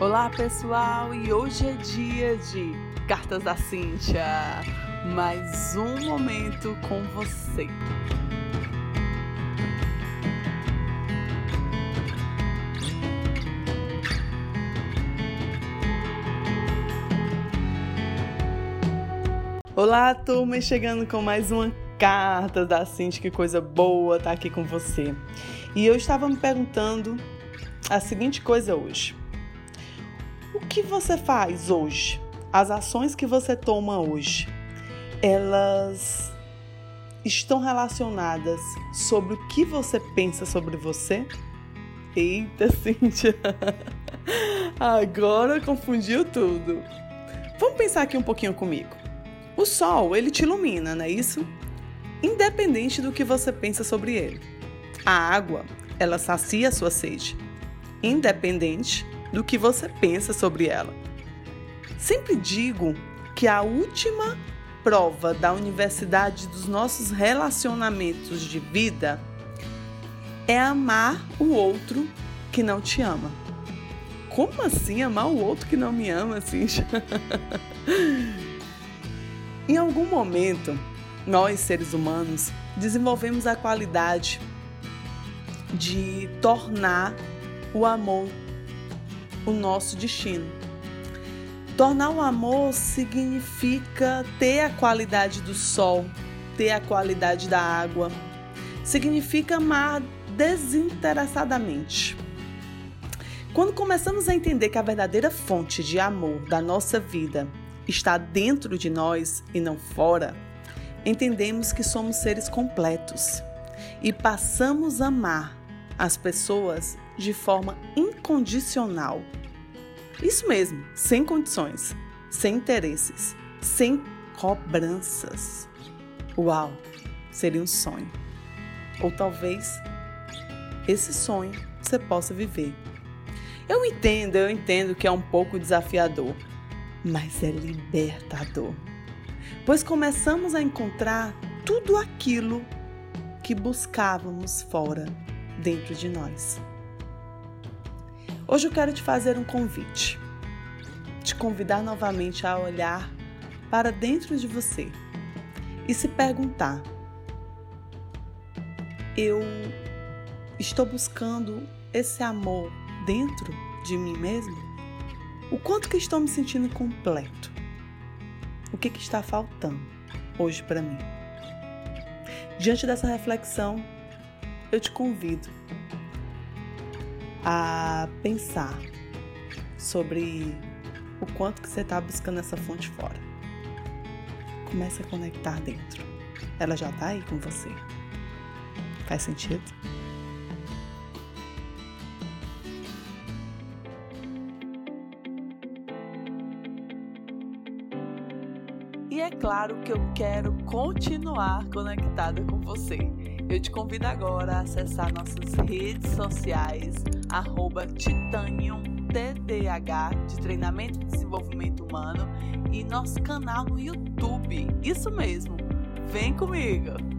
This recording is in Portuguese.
Olá pessoal, e hoje é dia de Cartas da Cíntia. Mais um momento com você. Olá, turma, chegando com mais uma carta da Cintia, que coisa boa estar tá aqui com você. E eu estava me perguntando a seguinte coisa hoje: O que você faz hoje? As ações que você toma hoje, elas estão relacionadas sobre o que você pensa sobre você? Eita, Cíntia! Agora confundiu tudo. Vamos pensar aqui um pouquinho comigo. O sol, ele te ilumina, não é isso? Independente do que você pensa sobre ele. A água, ela sacia a sua sede, independente do que você pensa sobre ela. Sempre digo que a última prova da universidade dos nossos relacionamentos de vida é amar o outro que não te ama. Como assim amar o outro que não me ama, assim? Em algum momento, nós seres humanos desenvolvemos a qualidade de tornar o amor o nosso destino. Tornar o amor significa ter a qualidade do sol, ter a qualidade da água, significa amar desinteressadamente. Quando começamos a entender que a verdadeira fonte de amor da nossa vida está dentro de nós e não fora, entendemos que somos seres completos e passamos a amar as pessoas de forma incondicional. Isso mesmo, sem condições, sem interesses, sem cobranças. Uau, seria um sonho. Ou talvez esse sonho você possa viver. Eu entendo, eu entendo que é um pouco desafiador, mas é libertador. Pois começamos a encontrar tudo aquilo que buscávamos fora, dentro de nós. Hoje eu quero te fazer um convite, te convidar novamente a olhar para dentro de você e se perguntar: eu estou buscando esse amor dentro de mim mesmo? O quanto que estou me sentindo completo? O que, que está faltando hoje para mim? Diante dessa reflexão, eu te convido a pensar sobre o quanto que você está buscando essa fonte fora. Comece a conectar dentro. Ela já está aí com você. Faz sentido? E é claro que eu quero continuar conectada com você. Eu te convido agora a acessar nossas redes sociais, arroba TDH de Treinamento e Desenvolvimento Humano, e nosso canal no YouTube. Isso mesmo, vem comigo!